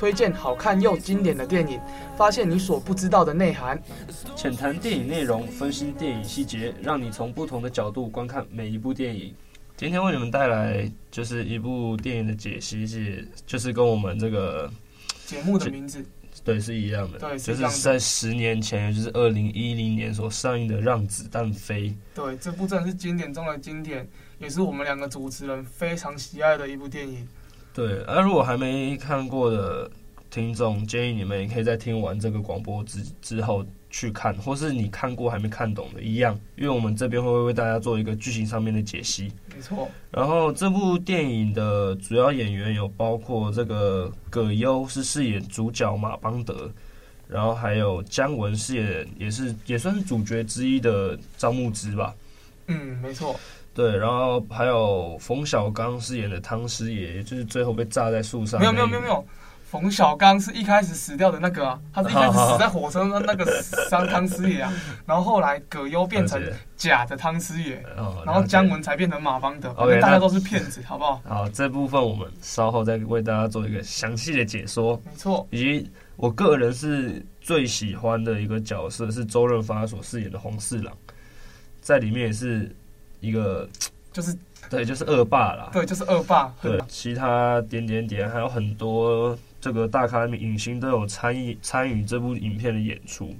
推荐好看又经典的电影，发现你所不知道的内涵。浅谈电影内容，分析电影细节，让你从不同的角度观看每一部电影。今天为你们带来就是一部电影的解析，是就是跟我们这个节目的名字对是一样的，对，就是在十年前，就是二零一零年所上映的《让子弹飞》。对，这部真的是经典中的经典，也是我们两个主持人非常喜爱的一部电影。对，而、啊、如果还没看过的听众，建议你们也可以在听完这个广播之之后去看，或是你看过还没看懂的一样，因为我们这边会为大家做一个剧情上面的解析。没错。然后这部电影的主要演员有包括这个葛优是饰演主角马邦德，然后还有姜文饰演也是也算是主角之一的张牧之吧。嗯，没错。对，然后还有冯小刚饰演的汤师爷，就是最后被炸在树上。没有没有没有没有，冯小刚是一开始死掉的那个啊，他是一开始 死在火车上那个伤汤师爷啊，然后后来葛优变成假的汤师爷，然后姜文才变成马邦德，因为大家都是骗子，好不好？好，这部分我们稍后再为大家做一个详细的解说。没错，以及我个人是最喜欢的一个角色是周润发所饰演的黄四郎，在里面也是。一个就是对，就是恶霸啦。对，就是恶霸。对，其他点点点还有很多这个大咖影星都有参与参与这部影片的演出。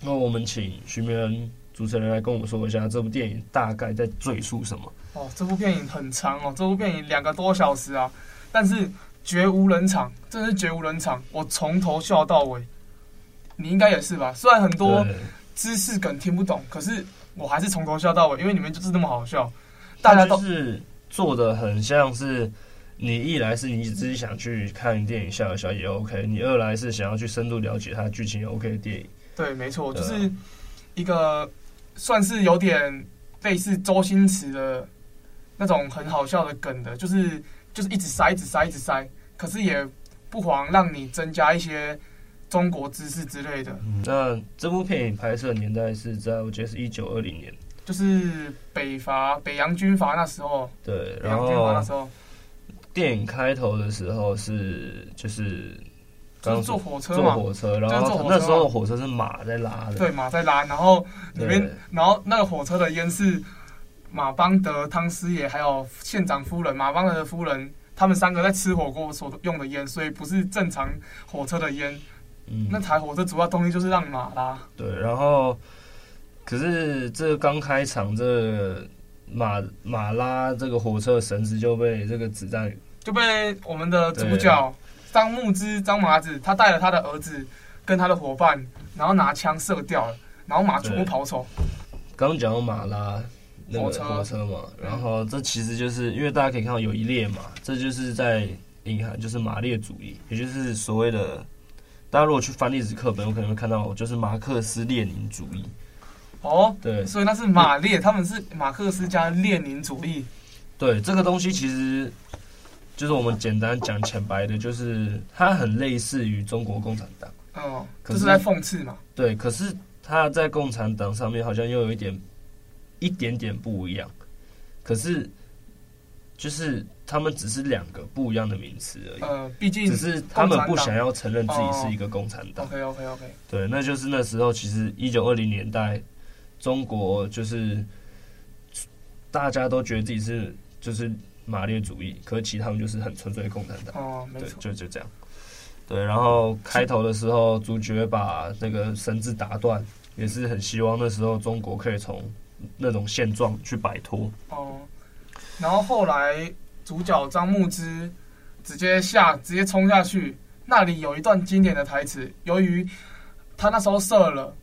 那我们请徐明恩主持人来跟我们说一下这部电影大概在赘述什么？哦，这部电影很长哦，这部电影两个多小时啊，但是绝无冷场，真的是绝无冷场，我从头笑到尾。你应该也是吧？虽然很多知识梗听不懂，可是。我还是从头笑到尾，因为你们就是那么好笑，大家都是做的很像是你一来是你自己想去看电影笑一笑也 OK，你二来是想要去深度了解它剧情 OK 的电影。对，没错，就是一个算是有点类似周星驰的那种很好笑的梗的，就是就是一直塞，一直塞，一直塞，可是也不妨让你增加一些。中国知识之类的。嗯，那这部电影拍摄年代是在我觉得是一九二零年，就是北伐、北洋军阀那时候。对，然后那时候电影开头的时候是就是刚坐火车嘛坐火车，然后那时候的火车是马在拉的，对，马在拉，然后里面，然后那个火车的烟是马邦德、汤师爷还有县长夫人马邦德的夫人，他们三个在吃火锅所用的烟，所以不是正常火车的烟。嗯，那台火车主要动力就是让马拉。对，然后，可是这刚开场，这马马拉这个火车的绳子就被这个子弹就被我们的主角张木之张麻子，他带了他的儿子跟他的伙伴，然后拿枪射掉了，然后马全部跑走。刚讲到马拉那个火车嘛，然后这其实就是因为大家可以看到有一列马，这就是在银行就是马列主义，也就是所谓的。大家如果去翻历史课本，有可能会看到，就是马克思列宁主义。哦，对，所以那是马列，他们是马克思加列宁主义。对，这个东西其实就是我们简单讲浅白的，就是它很类似于中国共产党。哦，可是，是在讽刺嘛？对，可是它在共产党上面好像又有一点一点点不一样。可是。就是他们只是两个不一样的名词而已。呃，毕竟只是他们不想要承认自己是一个共产党。OK OK OK。对，那就是那时候，其实一九二零年代，中国就是大家都觉得自己是就是马列主义，可是其实他们就是很纯粹的共产党。哦，没错。对，就就这样。对，然后开头的时候，主角把那个绳子打断，也是很希望那时候中国可以从那种现状去摆脱。哦。然后后来主角张牧之直接下直接冲下去，那里有一段经典的台词。由于他那时候射了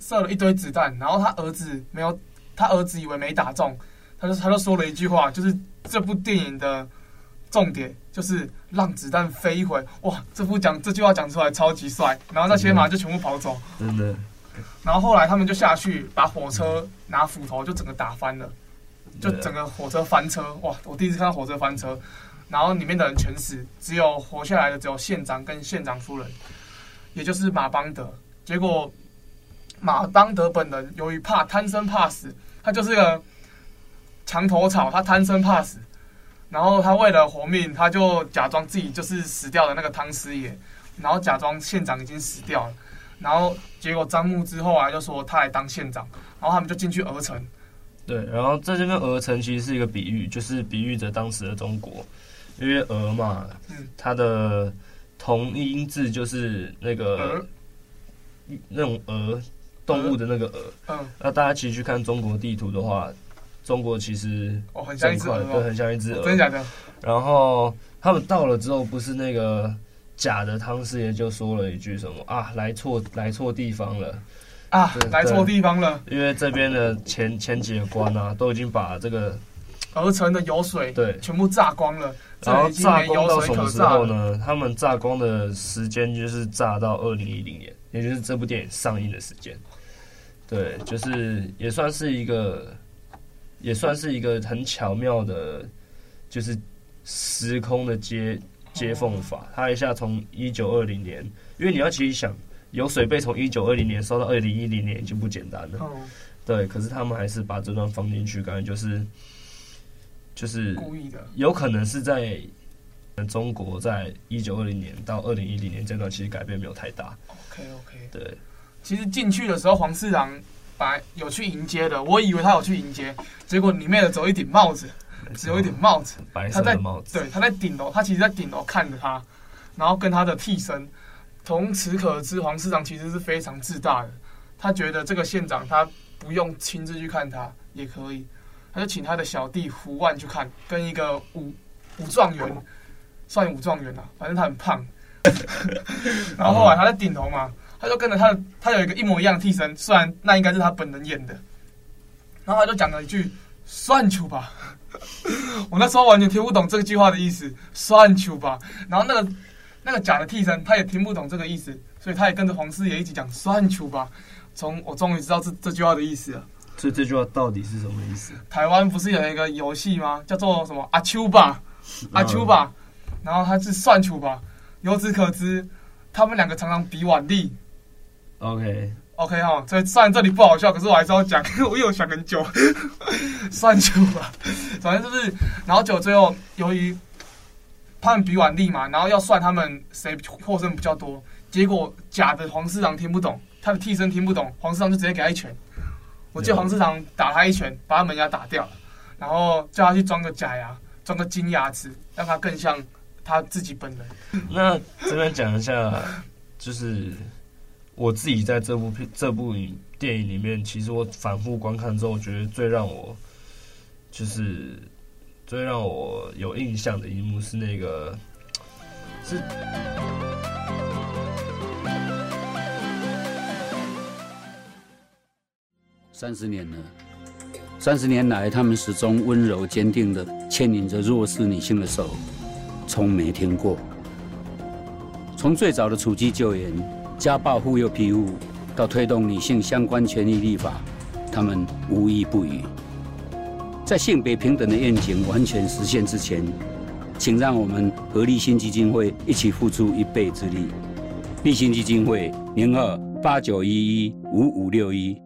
射了一堆子弹，然后他儿子没有，他儿子以为没打中，他就他就说了一句话，就是这部电影的重点，就是让子弹飞一回，哇！这部讲这句话讲出来超级帅，然后那些马就全部跑走，真的。然后后来他们就下去把火车拿斧头就整个打翻了，就整个火车翻车，哇！我第一次看到火车翻车，然后里面的人全死，只有活下来的只有县长跟县长夫人，也就是马邦德。结果马邦德本人由于怕贪生怕死，他就是个墙头草，他贪生怕死。然后他为了活命，他就假装自己就是死掉的那个汤师爷，然后假装县长已经死掉了，然后结果张牧之后啊就说他来当县长，然后他们就进去鹅城。对，然后这就跟鹅城其实是一个比喻，就是比喻着当时的中国，因为鹅嘛，嗯，它的同音字就是那个那种鹅动物的那个鹅，嗯，那大家其实去看中国地图的话。中国其实哦，很像一只鹅，对，很像一只鹅，真的假的？然后他们到了之后，不是那个假的汤师爷就说了一句什么啊？来错来错地方了啊！来错地方了，因为这边的前前几个关啊，都已经把这个鹅城的油水对全部榨光了。然后榨光到什么时候呢？他们榨光的时间就是榨到二零一零年，也就是这部电影上映的时间。对，就是也算是一个。也算是一个很巧妙的，就是时空的接接缝法。他一下从一九二零年，因为你要其实想，有水被从一九二零年烧到二零一零年已经不简单了。对，可是他们还是把这段放进去，感觉就是就是故意的。有可能是在中国，在一九二零年到二零一零年这段，其实改变没有太大。OK OK。对，其实进去的时候，黄四郎。白有去迎接的，我以为他有去迎接，结果里面的只有一顶帽子，只有一顶帽子，白色的帽子。对，他在顶楼，他其实在顶楼看着他，然后跟他的替身。从此可知，黄市长其实是非常自大的。他觉得这个县长他不用亲自去看他也可以，他就请他的小弟胡万去看，跟一个武武状元，算武状元啊，反正他很胖。然后后来他在顶楼嘛。他就跟着他，他有一个一模一样的替身，虽然那应该是他本人演的。然后他就讲了一句“算球吧”，我那时候完全听不懂这句话的意思，“算球吧”。然后那个那个假的替身他也听不懂这个意思，所以他也跟着黄师爷一起讲“算球吧”。从我终于知道这这句话的意思了。所以这句话到底是什么意思？台湾不是有一个游戏吗？叫做什么“阿丘吧”，阿丘吧。然后他是“算球吧”，由此可知，他们两个常常比腕力。OK OK 哈，所以虽然这里不好笑，可是我还是要讲，我有想很久，算球吧，反正就是，然后就最后由于他们比腕力嘛，然后要算他们谁获胜比较多，结果假的黄四郎听不懂，他的替身听不懂，黄四郎就直接给他一拳，我记得黄四郎打他一拳，把他门牙打掉了，然后叫他去装个假牙，装个金牙齿，让他更像他自己本人。那这边讲一下，就是。我自己在这部片、这部影电影里面，其实我反复观看之后，我觉得最让我就是最让我有印象的一幕是那个是三十年了，三十年来，他们始终温柔坚定的牵引着弱势女性的手，从没停过。从最早的处机救援。家暴护幼庇护，到推动女性相关权益立法，他们无一不与。在性别平等的愿景完全实现之前，请让我们和立新基金会一起付出一臂之力。立新基金会零二八九一一五五六一。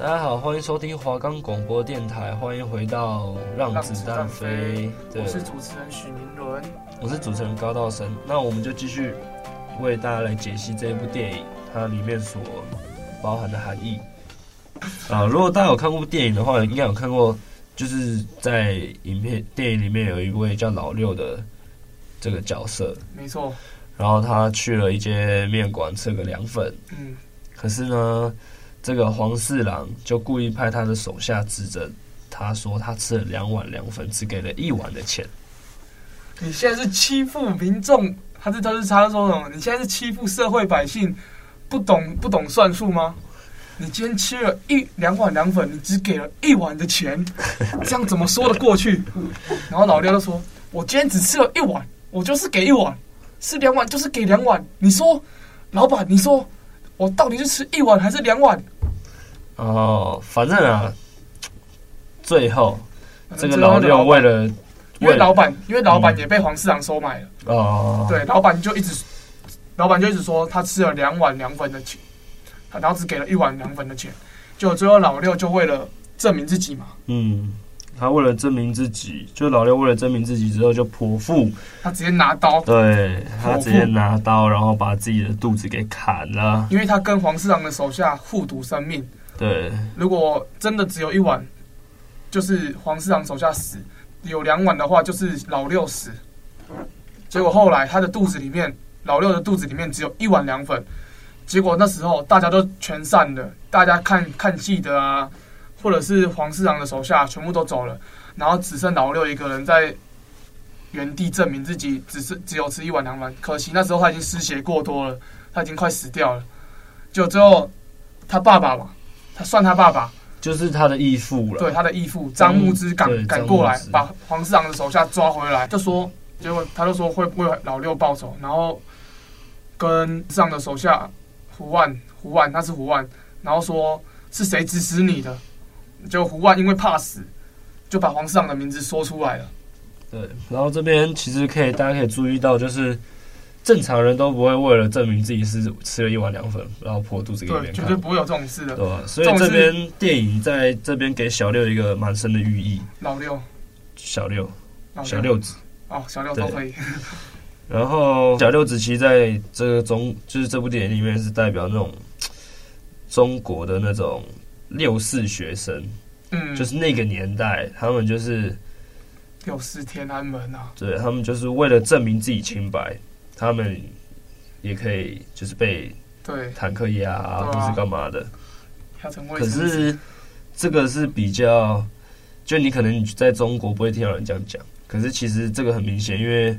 大家好，欢迎收听华冈广播电台，欢迎回到让子弹飞。我是主持人许明伦，我是主持人高道生。那我们就继续。为大家来解析这一部电影，它里面所包含的含义 啊。如果大家有看过电影的话，应该有看过，就是在影片电影里面有一位叫老六的这个角色，没错。然后他去了一间面馆吃个凉粉，嗯。可是呢，这个黄四郎就故意派他的手下指着他说，他吃了两碗凉粉，只给了一碗的钱。你现在是欺负民众。他是他是他说什么？你现在是欺负社会百姓，不懂不懂算数吗？你今天吃了一两碗凉粉，你只给了一碗的钱，这样怎么说得过去？然后老六就说：“我今天只吃了一碗，我就是给一碗，吃两碗就是给两碗。你说，老板，你说我到底是吃一碗还是两碗？哦，反正啊，最后这个老六为了，因为老板，因为老板也被黄市长收买了。哦，对，老板就一直，老板就一直说他吃了两碗凉粉的钱，他然后只给了一碗凉粉的钱，就最后老六就为了证明自己嘛。嗯，他为了证明自己，就老六为了证明自己之后就剖腹，他直接拿刀，对，他直接拿刀，然后把自己的肚子给砍了，因为他跟黄四郎的手下互赌生命。对，如果真的只有一碗，就是黄四郎手下死；有两碗的话，就是老六死。结果后来他的肚子里面，老六的肚子里面只有一碗凉粉。结果那时候大家都全散了，大家看看戏的啊，或者是黄四郎的手下全部都走了，然后只剩老六一个人在原地证明自己只是只有吃一碗凉粉。可惜那时候他已经失血过多了，他已经快死掉了。就最后他爸爸嘛。他算他爸爸，就是他的义父了。对，他的义父张牧之赶赶过来，把黄四郎的手下抓回来，就说，结果他就说会为老六报仇，然后跟市长的手下胡万，胡万他是胡万，然后说是谁指使你的？就胡万因为怕死，就把黄四郎的名字说出来了。对，然后这边其实可以，大家可以注意到，就是。正常人都不会为了证明自己是吃了一碗凉粉，然后破肚子给别人看，绝对不会有这种事的，对吧？所以这边电影在这边给小六一个蛮深的寓意。老六，小六，小六子，哦，小六都可以。然后小六子其实在这个中，就是这部电影里面是代表那种中国的那种六四学生，嗯，就是那个年代，他们就是六四天安门啊，对，他们就是为了证明自己清白。他们也可以就是被对坦克压啊，或是干嘛的。可是这个是比较，就你可能你在中国不会听到人这样讲。可是其实这个很明显，因为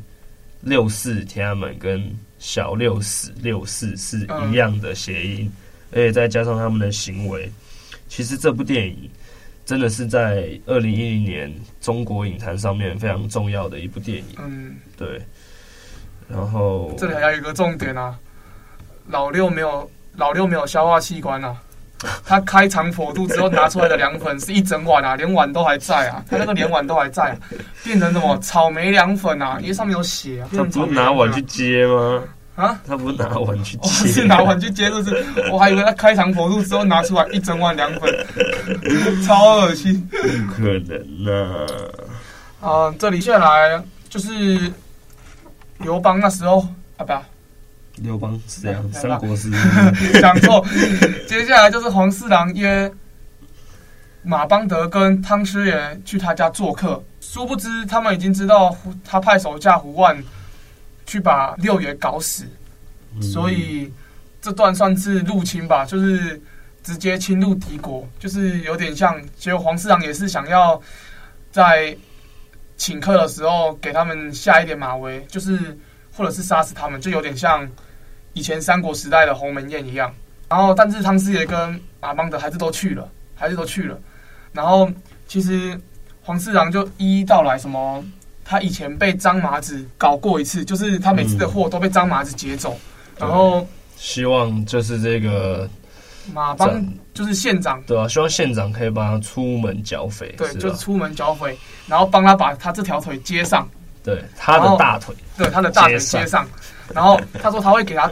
六四天安门跟小六死六四是一样的谐音，而且再加上他们的行为，其实这部电影真的是在二零一零年中国影坛上面非常重要的一部电影。嗯，对。然后这里还有一个重点啊，老六没有老六没有消化器官啊，他开肠剖肚之后拿出来的凉粉是一整碗啊，连碗都还在啊，他那个连碗都还在啊，变成什么草莓凉粉啊？因为上面有血啊。他不是拿碗去接吗？啊，他不是拿碗去接，是拿碗去接，就是我还以为他开肠剖肚之后拿出来一整碗凉粉，超恶心。不可能呐！啊，这里下来就是。刘邦那时候啊，不，刘邦是这样，三国是 讲错。接下来就是黄四郎约马邦德跟汤师爷去他家做客，殊不知他们已经知道他派手下胡万去把六爷搞死，嗯、所以这段算是入侵吧，就是直接侵入敌国，就是有点像。结果黄四郎也是想要在。请客的时候给他们下一点马威，就是或者是杀死他们，就有点像以前三国时代的鸿门宴一样。然后，但是汤师爷跟马邦德还是都去了，还是都去了。然后，其实黄四郎就一一道来，什么他以前被张麻子搞过一次，就是他每次的货都被张麻子劫走。嗯、然后，希望就是这个。马帮就是县长，对啊，希望县长可以帮他出门剿匪，对，就是出门剿匪，然后帮他把他这条腿接上，对，他的大腿，对，他的大腿接上，然后他说他会给他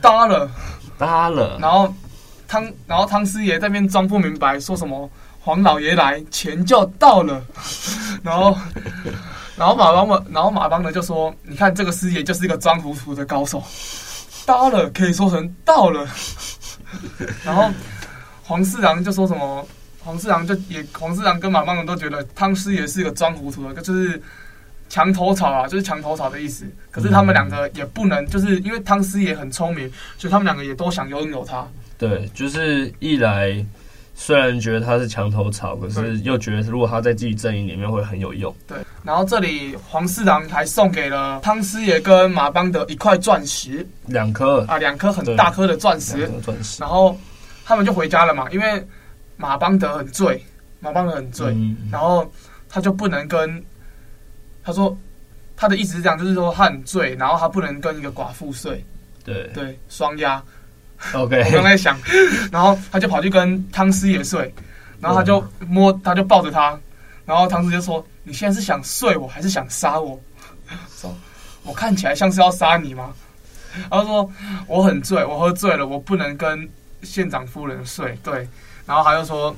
搭了，搭了，然后汤，然后汤师爷在那边装不明白，说什么黄老爷来，钱就到了，然后，然后马帮的，然后马帮的就说，你看这个师爷就是一个装糊涂的高手，搭了可以说成到了。然后黄四郎就说什么？黄四郎就也黄四郎跟马帮的都觉得汤师爷是一个装糊涂的，就是墙头草啊，就是墙头草的意思。可是他们两个也不能，就是因为汤师爷很聪明，所以他们两个也都想拥有他。对，就是一来虽然觉得他是墙头草，可是又觉得如果他在自己阵营里面会很有用。对。然后这里黄四郎还送给了汤师爷跟马邦德一块钻石，两颗啊，两颗很大颗的钻石。钻石。然后他们就回家了嘛，因为马邦德很醉，马邦德很醉，嗯、然后他就不能跟他说他的意思是这样，就是说他很醉，然后他不能跟一个寡妇睡，对对，双压。OK，我刚在想，然后他就跑去跟汤师爷睡，然后他就摸，他就抱着他，然后汤师爷就说：“你现在是想睡我还是想杀我？” 说：“我看起来像是要杀你吗？”然后说：“我很醉，我喝醉了，我不能跟县长夫人睡。”对，然后他就说：“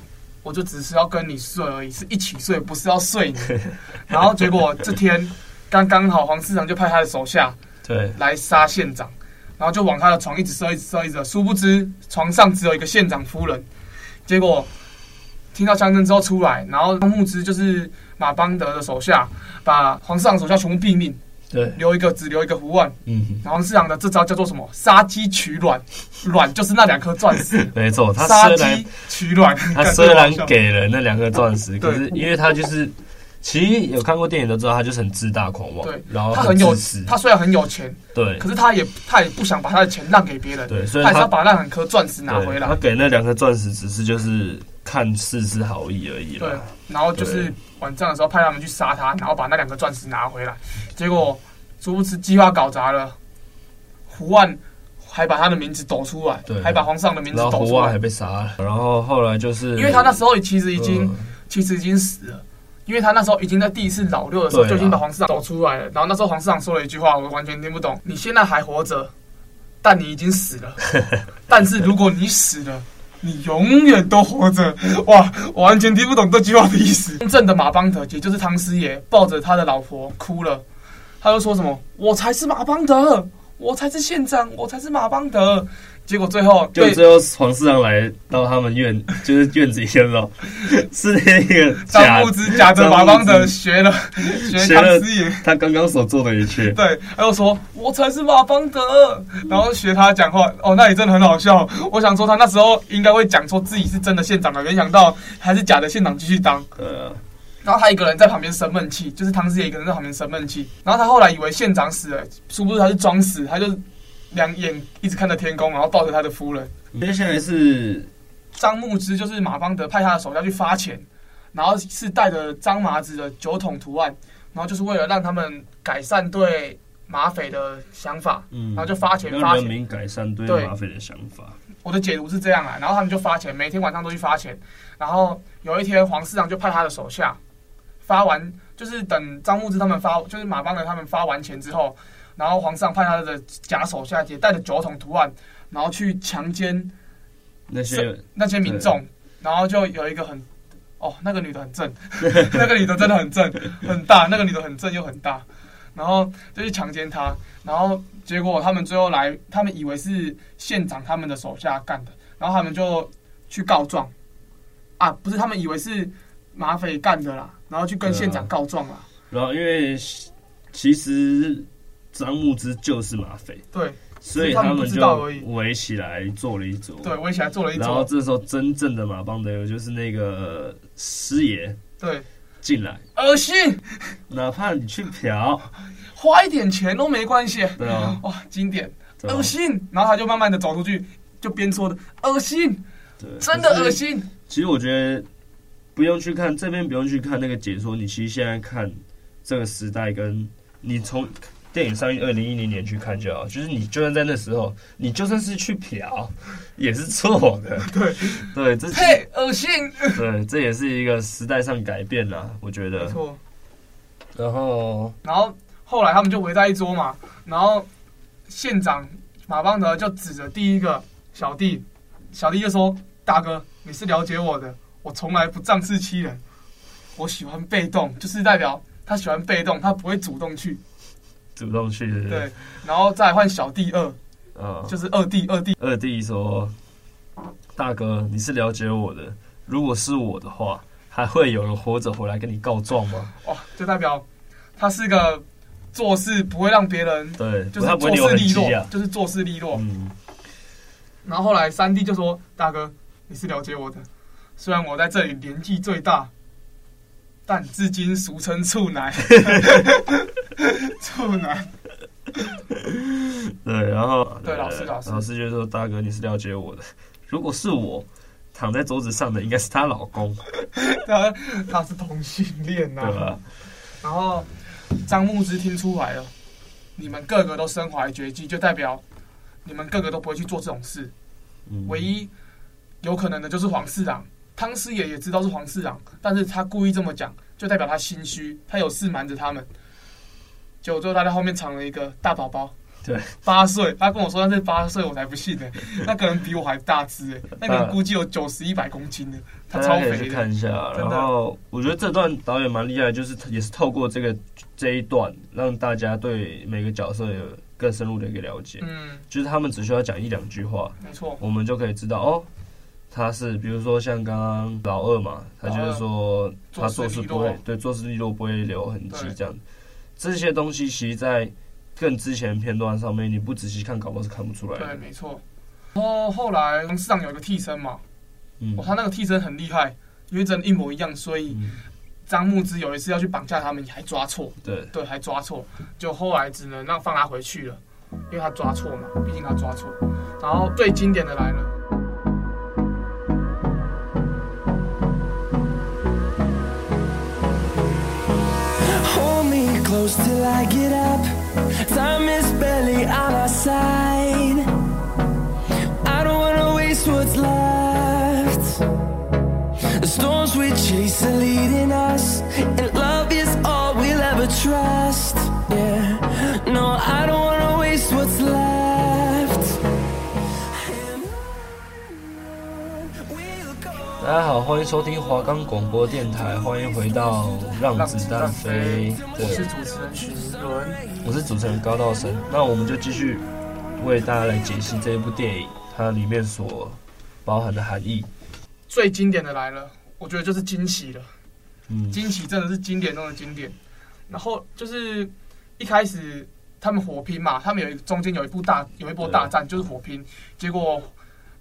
我就只是要跟你睡而已，是一起睡，不是要睡你。”然后结果这天刚刚好黄市长就派他的手下对来杀县长。然后就往他的床一直射，一直射，一直射。殊不知床上只有一个县长夫人。结果听到枪声之后出来，然后张牧之就是马邦德的手下，把黄市长手下全部毙命。对，留一个只留一个胡万。嗯，然后黄市长的这招叫做什么？杀鸡取卵，卵就是那两颗钻石。没错，他杀鸡取卵。他虽然给了那两颗钻石，可是因为他就是。其实有看过电影都知道，他就是很自大狂妄。对，然后他很有，他虽然很有钱，对，可是他也他也不想把他的钱让给别人，对，所以他也要把那两颗钻石拿回来。他给那两颗钻石只是就是看似是好意而已。对，然后就是晚上的时候派他们去杀他，然后把那两个钻石拿回来。结果殊不知计划搞砸了，胡万还把他的名字抖出来，对，还把皇上的名字抖出来，胡万还被杀了。然后后来就是因为他那时候其实已经其实已经死了。因为他那时候已经在第一次老六的时候就已经把黄市长抖出来了，然后那时候黄市长说了一句话，我完全听不懂。你现在还活着，但你已经死了。但是如果你死了，你永远都活着。哇，我完全听不懂这句话的意思。真正的马邦德，也就是唐师爷，抱着他的老婆哭了。他又说什么：“我才是马邦德，我才是县长，我才是马邦德。”结果最后，就最后黄市长来到他们院，就是院子里的时候，是那个张牧之假着马邦德学了 学唐师爷他刚刚所做的一切。对，他又说：“我才是马邦德。”然后学他讲话，哦，那也真的很好笑。我想说，他那时候应该会讲说自己是真的县长的，没想到还是假的县长继续当。对啊。然后他一个人在旁边生闷气，就是唐师爷一个人在旁边生闷气。然后他后来以为县长死了，殊不知他是装死，他就。两眼一直看着天空，然后抱着他的夫人。接下来是张牧之，就是马邦德派他的手下去发钱，然后是带着张麻子的酒桶图案，然后就是为了让他们改善对马匪的想法，嗯，然后就发钱发钱，人民改善对马匪的想法。我的解读是这样啊，然后他们就发钱，每天晚上都去发钱，然后有一天黄市长就派他的手下发完，就是等张牧之他们发，就是马邦德他们发完钱之后。然后皇上派他的假手下也带着酒桶图案，然后去强奸那些那些民众，然后就有一个很哦，那个女的很正，那个女的真的很正，很大，那个女的很正又很大，然后就去强奸她，然后结果他们最后来，他们以为是县长他们的手下干的，然后他们就去告状，啊，不是他们以为是马匪干的啦，然后去跟县长告状啦，然后因为其实。张牧之就是马匪，对，所以他们就围起来做了一桌，对，围起来做了一桌。然后这时候真正的马邦德就是那个师爷，对，进来，恶心，哪怕你去嫖，花一点钱都没关系，对啊，哇，经典，恶心。然后他就慢慢的走出去，就边说的恶心，对，真的恶心。其实我觉得不用去看这边，不用去看那个解说，你其实现在看这个时代，跟你从。电影上映二零一零年去看就好，就是你就算在那时候，你就算是去嫖，也是错的。对 对，这太恶心。对，这也是一个时代上改变了，我觉得。没错。然后，然后后来他们就围在一桌嘛，然后县长马邦德就指着第一个小弟，小弟就说：“大哥，你是了解我的，我从来不仗势欺人，我喜欢被动，就是代表他喜欢被动，他不会主动去。”主动去的，对，然后再换小弟二，嗯，就是二弟，二弟，二弟说：“大哥，你是了解我的，如果是我的话，还会有人活着回来跟你告状吗？”哇，就代表他是个做事不会让别人对，就是做事利落，就是做事利落。嗯。然后后来三弟就说：“大哥，你是了解我的，虽然我在这里年纪最大。”但至今俗称处男，处男。对，然后对老师老师老师就说：“大哥，你是了解我的。如果是我躺在桌子上的，应该是她老公。他他是同性恋呐。”对吧？然后张牧之听出来了，你们个个都身怀绝技，就代表你们个个都不会去做这种事。嗯、唯一有可能的就是黄四郎，汤师爷也知道是黄四郎，但是他故意这么讲，就代表他心虚，他有事瞒着他们。结果最后他在后面藏了一个大宝宝。对，八岁，他跟我说他是八岁，我才不信呢。那可能比我还大只哎，那个人估计有九十一百公斤呢，他超肥的。去看一下，然后我觉得这段导演蛮厉害，就是也是透过这个这一段，让大家对每个角色有更深入的一个了解。嗯，就是他们只需要讲一两句话，没错，我们就可以知道哦，他是比如说像刚刚老二嘛，他就是说他做事不会，对，做事利落不会留痕迹这样。这些东西其实，在更之前片段上面，你不仔细看，搞不好是看不出来的。对，没错。然后后来董事长有一个替身嘛，嗯，他那个替身很厉害，因为真的一模一样，所以张牧之有一次要去绑架他们，还抓错。对对，还抓错，就后来只能让放他回去了，因为他抓错嘛，毕竟他抓错。然后最经典的来了。close till I get up. Time is barely on our side. 欢迎收听华冈广播电台，欢迎回到《让子弹飞》。我是主持人许明伦，我是主持人高道生。那我们就继续为大家来解析这一部电影，它里面所包含的含义。最经典的来了，我觉得就是惊喜了。嗯，惊喜真的是经典中的经典。然后就是一开始他们火拼嘛，他们有一中间有一部大有一波大战，就是火拼。结果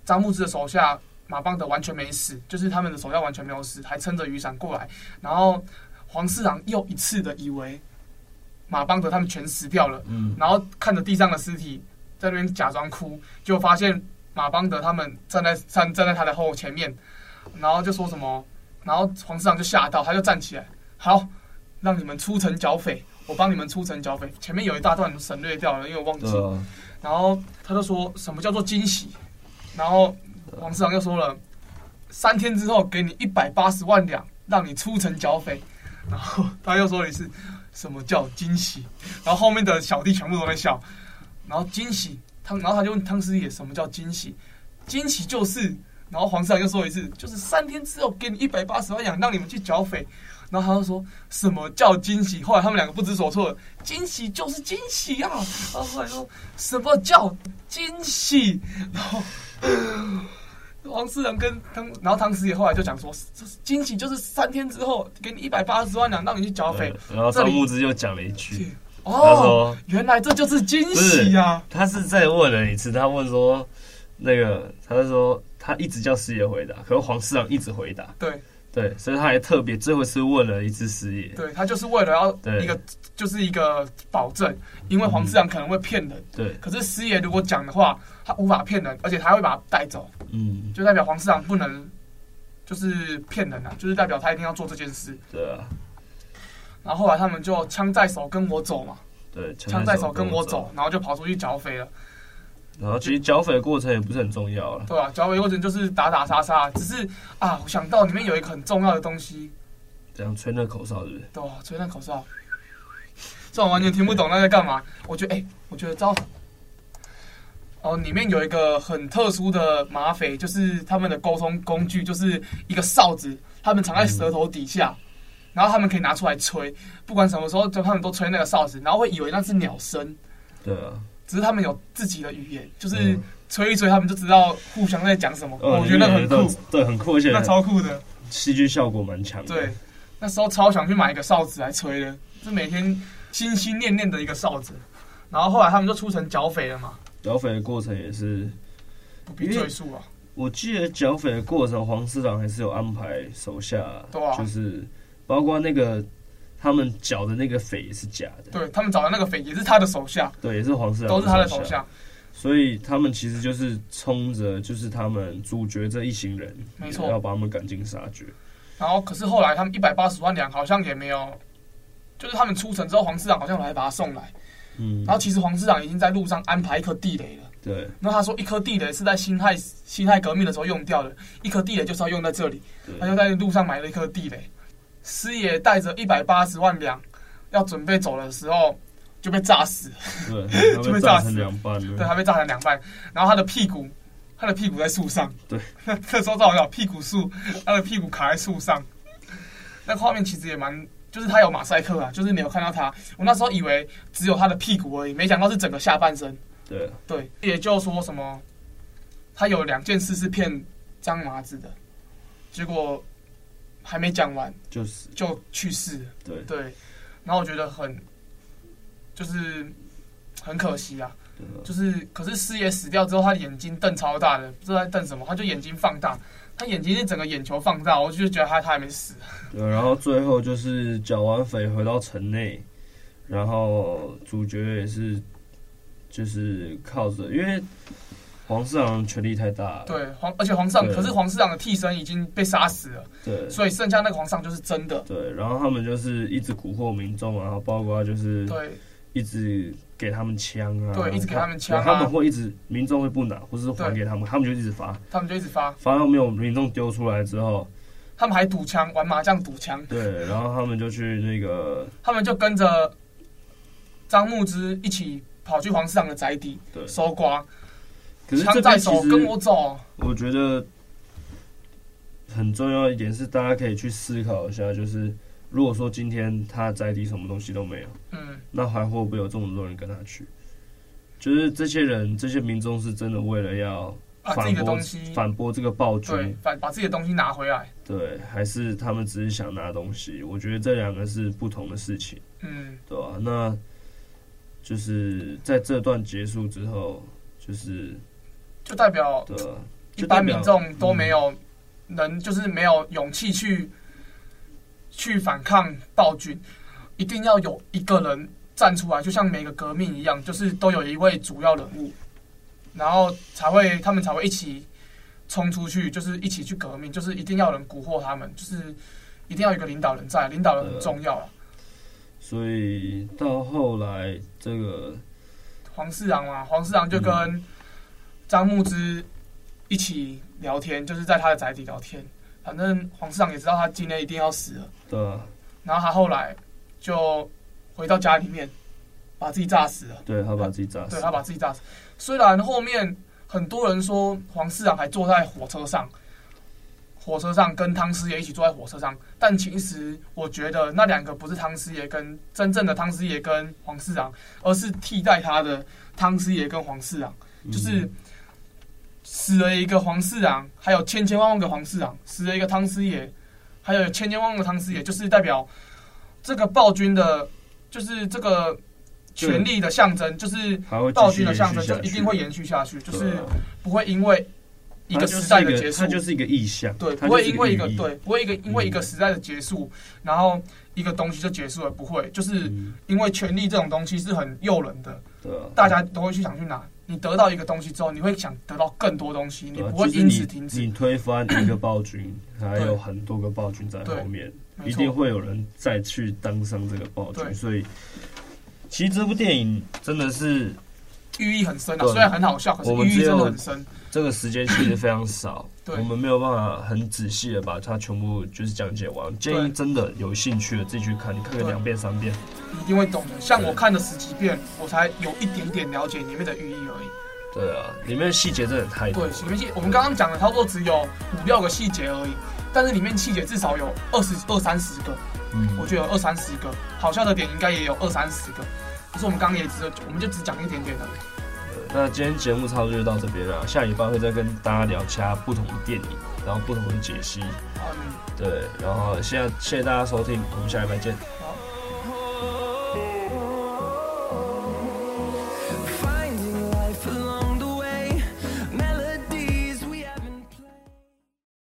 张牧之的手下。马邦德完全没死，就是他们的手下完全没有死，还撑着雨伞过来。然后黄四郎又一次的以为马邦德他们全死掉了，嗯，然后看着地上的尸体，在那边假装哭，就发现马邦德他们站在站站在他的后前面，然后就说什么，然后黄四郎就吓到，他就站起来，好，让你们出城剿匪，我帮你们出城剿匪。前面有一大段省略掉了，因为我忘记。然后他就说什么叫做惊喜，然后。黄四郎又说了，三天之后给你一百八十万两，让你出城剿匪。然后他又说了一次，什么叫惊喜？然后后面的小弟全部都在笑。然后惊喜汤，然后他就问汤师爷，什么叫惊喜？惊喜就是，然后黄四郎又说一次，就是三天之后给你一百八十万两，让你们去剿匪。然后他就说什么叫惊喜？后来他们两个不知所措了，惊喜就是惊喜啊！然后后来说什么叫惊喜？然后。黄四郎跟汤，然后唐师爷后来就讲说，惊喜就是三天之后给你一百八十万两，让你去剿匪。然后张牧之又讲了一句，哦，他说原来这就是惊喜呀、啊！他是再问了一次，他问说，那个他就说他一直叫师爷回答，可是黄四郎一直回答，对对，所以他还特别最后一次问了一次师爷，对他就是为了要一个就是一个保证，因为黄四郎可能会骗人，对，可是师爷如果讲的话。他无法骗人，而且他会把他带走，嗯，就代表黄四郎不能，就是骗人啊，就是代表他一定要做这件事。对啊。然后后来他们就枪在手跟我走嘛，对，枪在手跟我走，然后就跑出去剿匪了。然后其实剿匪的过程也不是很重要了，对啊，剿匪过程就是打打杀杀，只是啊，我想到里面有一个很重要的东西，这样吹那口哨是不是？对啊，吹那口哨，这我完全听不懂那在干嘛。我觉得，哎、欸，我觉得招。哦，里面有一个很特殊的马匪，就是他们的沟通工具，就是一个哨子，他们藏在舌头底下，然后他们可以拿出来吹，不管什么时候，就他们都吹那个哨子，然后会以为那是鸟声。对啊，只是他们有自己的语言，就是吹一吹，他们就知道互相在讲什么。嗯、我觉得很酷，对，很酷，而且那超酷的，戏剧效果蛮强的。对，那时候超想去买一个哨子来吹的，就每天心心念念的一个哨子。然后后来他们就出城剿匪了嘛。剿匪的过程也是不必赘述啊。我记得剿匪的过程，黄市长还是有安排手下，就是包括那个他们剿的那个匪也是假的。对，他们找的那个匪也是他的手下，对，也是黄四郎，都是他的手下。所以他们其实就是冲着，就是他们主角这一行人，没错，要把他们赶尽杀绝。然后，可是后来他们一百八十万两好像也没有就是他们出城之后，黄市长好像来把他送来，嗯，然后其实黄市长已经在路上安排一颗地雷了。对，然后他说一颗地雷是在辛亥辛亥革命的时候用掉的，一颗地雷就是要用在这里，他就在路上买了一颗地雷。师爷带着一百八十万两要准备走的时候就被炸死。了，对，就被炸成两半了，对，他被炸成两半，然后他的屁股，他的屁股在树上，对，这时候正好屁股树，他的屁股卡在树上，那画面其实也蛮，就是他有马赛克啊，就是没有看到他，我那时候以为只有他的屁股而已，没想到是整个下半身。对。对，也就说什么，他有两件事是骗张麻子的，结果还没讲完，就是就去世了。对对，然后我觉得很，就是很可惜啊。就是，可是师爷死掉之后，他眼睛瞪超大的，不知道在瞪什么，他就眼睛放大，他眼睛是整个眼球放大，我就觉得他他还没死。对，然后最后就是剿完匪回到城内，然后主角也是。就是靠着，因为黄市长权力太大了。对，黄而且黄市长，可是黄市长的替身已经被杀死了。对，所以剩下那个皇上就是真的。对，然后他们就是一直蛊惑民众，然后包括就是对，一直给他们枪啊，对，一直给他们枪、啊，他们会一直民众会不拿，或是还给他们，他们就一直发，他们就一直发，发到没有民众丢出来之后，他们还赌枪，玩麻将赌枪。对，然后他们就去那个，他们就跟着张牧之一起。跑去黄市长的宅邸，对，搜刮，可是枪在手，跟我走。我觉得很重要一点是，大家可以去思考一下，就是如果说今天他宅邸什么东西都没有，嗯，那还会不会有这么多人跟他去？就是这些人，这些民众是真的为了要反驳反驳这个暴君，把自己的东西拿回来，对，还是他们只是想拿东西？我觉得这两个是不同的事情，嗯，对吧？那。就是在这段结束之后，就是就代表一般民众都没有能，就是没有勇气去去反抗暴君，一定要有一个人站出来，就像每个革命一样，就是都有一位主要人物，然后才会他们才会一起冲出去，就是一起去革命，就是一定要有人蛊惑他们，就是一定要有一个领导人在，领导人很重要啊。所以到后来，这个黄市长嘛，黄市长就跟张牧之一起聊天，嗯，就是在他的宅邸聊天。反正黄市长也知道他今天一定要死了，对。然后他后来就回到家里面，把自己炸死了。对，他把自己炸死。对，他把自己炸死。虽然后面很多人说黄市长还坐在火车上。火车上跟汤师爷一起坐在火车上，但其实我觉得那两个不是汤师爷跟真正的汤师爷跟黄市长，而是替代他的汤师爷跟黄市长，就是死了一个黄四郎，还有千千万万个黄四郎，死了一个汤师爷，还有千千万万个汤师爷，就是代表这个暴君的，就是这个权力的象征，就是暴君的象征，就一定会延续下去，就是不会因为。一个时代的结束，它就是一个意象，对，不会因为一个对，不会一个因为一个时代的结束，然后一个东西就结束了，不会，就是因为权力这种东西是很诱人的，对，大家都会去想去拿。你得到一个东西之后，你会想得到更多东西，你不会因此停止。你推翻一个暴君，还有很多个暴君在后面，一定会有人再去当上这个暴君。所以，其实这部电影真的是寓意很深啊，虽然很好笑，可是寓意真的很深。这个时间其实非常少，我们没有办法很仔细的把它全部就是讲解完。建议真的有兴趣的自己去看，你看个两遍三遍，一定会懂的。像我看了十几遍，我才有一点点了解里面的寓意而已。对啊，里面的细节真的太多。对，里面细我们刚刚讲的差不多只有五六个细节而已，但是里面细节至少有二十二三十个。嗯，我觉得有二三十个好笑的点应该也有二三十个，可是我们刚刚也只有，我们就只讲一点点的。那今天节目差不多就到这边了，下礼拜会再跟大家聊其他不同的电影，然后不同的解析。嗯，对，然后现在谢谢大家收听，我们下礼拜见。